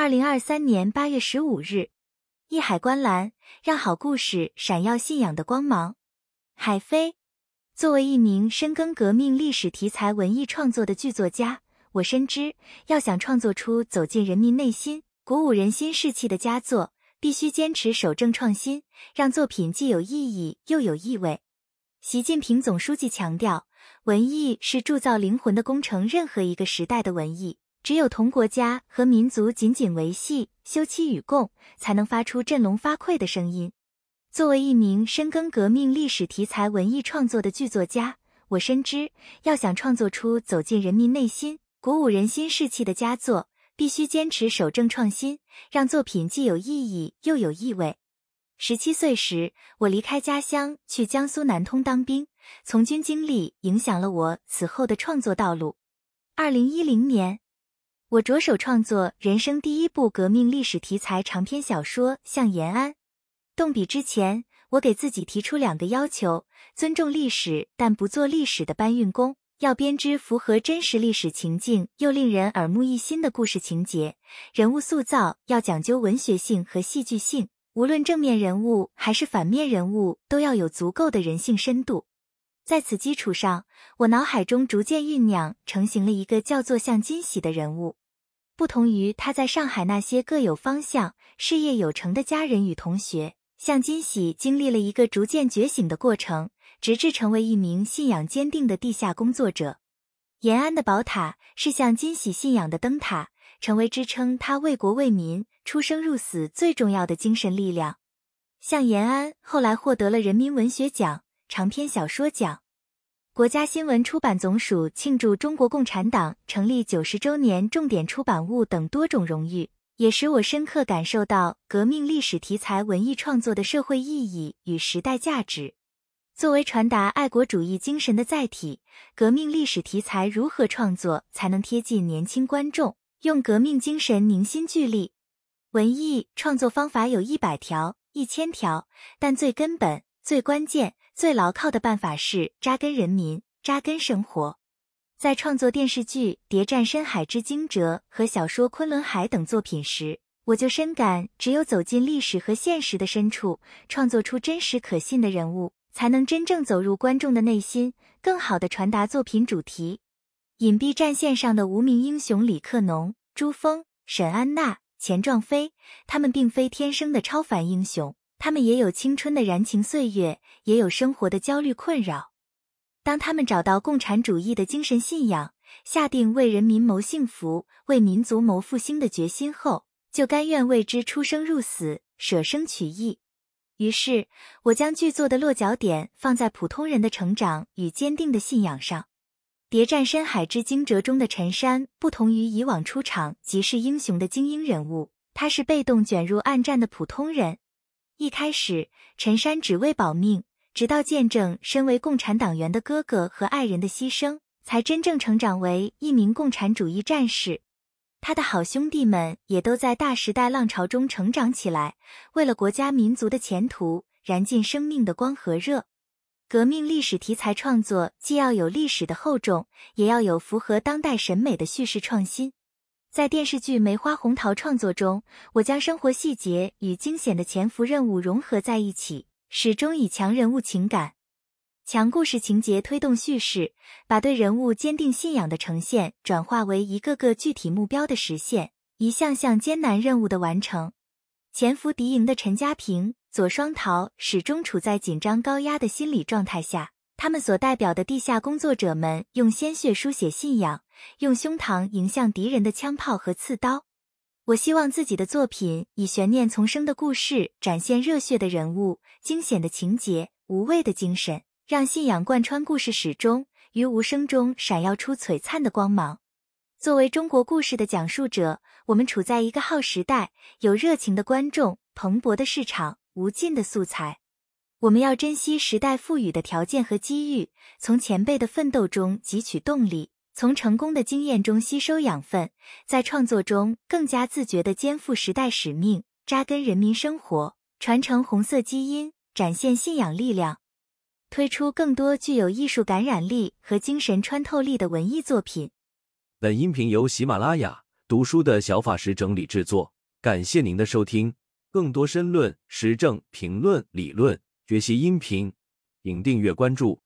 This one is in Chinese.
二零二三年八月十五日，一海观澜，让好故事闪耀信仰的光芒。海飞，作为一名深耕革命历史题材文艺创作的剧作家，我深知，要想创作出走进人民内心、鼓舞人心士气的佳作，必须坚持守正创新，让作品既有意义又有意味。习近平总书记强调，文艺是铸造灵魂的工程，任何一个时代的文艺。只有同国家和民族紧紧维系、休戚与共，才能发出振聋发聩的声音。作为一名深耕革命历史题材文艺创作的剧作家，我深知，要想创作出走进人民内心、鼓舞人心士气的佳作，必须坚持守正创新，让作品既有意义又有意味。十七岁时，我离开家乡去江苏南通当兵，从军经历影响了我此后的创作道路。二零一零年。我着手创作人生第一部革命历史题材长篇小说《向延安》。动笔之前，我给自己提出两个要求：尊重历史，但不做历史的搬运工；要编织符合真实历史情境又令人耳目一新的故事情节。人物塑造要讲究文学性和戏剧性，无论正面人物还是反面人物，都要有足够的人性深度。在此基础上，我脑海中逐渐酝酿成型了一个叫做向金喜的人物。不同于他在上海那些各有方向、事业有成的家人与同学，向金喜经历了一个逐渐觉醒的过程，直至成为一名信仰坚定的地下工作者。延安的宝塔是向金喜信仰的灯塔，成为支撑他为国为民出生入死最重要的精神力量。向延安后来获得了人民文学奖、长篇小说奖。国家新闻出版总署庆祝中国共产党成立九十周年重点出版物等多种荣誉，也使我深刻感受到革命历史题材文艺创作的社会意义与时代价值。作为传达爱国主义精神的载体，革命历史题材如何创作才能贴近年轻观众，用革命精神凝心聚力？文艺创作方法有一百条、一千条，但最根本、最关键。最牢靠的办法是扎根人民，扎根生活。在创作电视剧《谍战深海之惊蛰》和小说《昆仑海》等作品时，我就深感，只有走进历史和现实的深处，创作出真实可信的人物，才能真正走入观众的内心，更好的传达作品主题。隐蔽战线上的无名英雄李克农、朱峰、沈安娜、钱壮飞，他们并非天生的超凡英雄。他们也有青春的燃情岁月，也有生活的焦虑困扰。当他们找到共产主义的精神信仰，下定为人民谋幸福、为民族谋复兴的决心后，就甘愿为之出生入死、舍生取义。于是，我将剧作的落脚点放在普通人的成长与坚定的信仰上。《谍战深海之惊蛰》中的陈山，不同于以往出场即是英雄的精英人物，他是被动卷入暗战的普通人。一开始，陈山只为保命，直到见证身为共产党员的哥哥和爱人的牺牲，才真正成长为一名共产主义战士。他的好兄弟们也都在大时代浪潮中成长起来，为了国家民族的前途，燃尽生命的光和热。革命历史题材创作既要有历史的厚重，也要有符合当代审美的叙事创新。在电视剧《梅花红桃》创作中，我将生活细节与惊险的潜伏任务融合在一起，始终以强人物情感、强故事情节推动叙事，把对人物坚定信仰的呈现转化为一个个具体目标的实现，一项项艰难任务的完成。潜伏敌营的陈家平、左双桃始终处在紧张高压的心理状态下。他们所代表的地下工作者们用鲜血书写信仰，用胸膛迎向敌人的枪炮和刺刀。我希望自己的作品以悬念丛生的故事，展现热血的人物、惊险的情节、无畏的精神，让信仰贯穿故事始终，于无声中闪耀出璀璨的光芒。作为中国故事的讲述者，我们处在一个好时代，有热情的观众、蓬勃的市场、无尽的素材。我们要珍惜时代赋予的条件和机遇，从前辈的奋斗中汲取动力，从成功的经验中吸收养分，在创作中更加自觉地肩负时代使命，扎根人民生活，传承红色基因，展现信仰力量，推出更多具有艺术感染力和精神穿透力的文艺作品。本音频由喜马拉雅读书的小法师整理制作。感谢您的收听，更多深论、时政评论、理论学习音频，请订阅关注。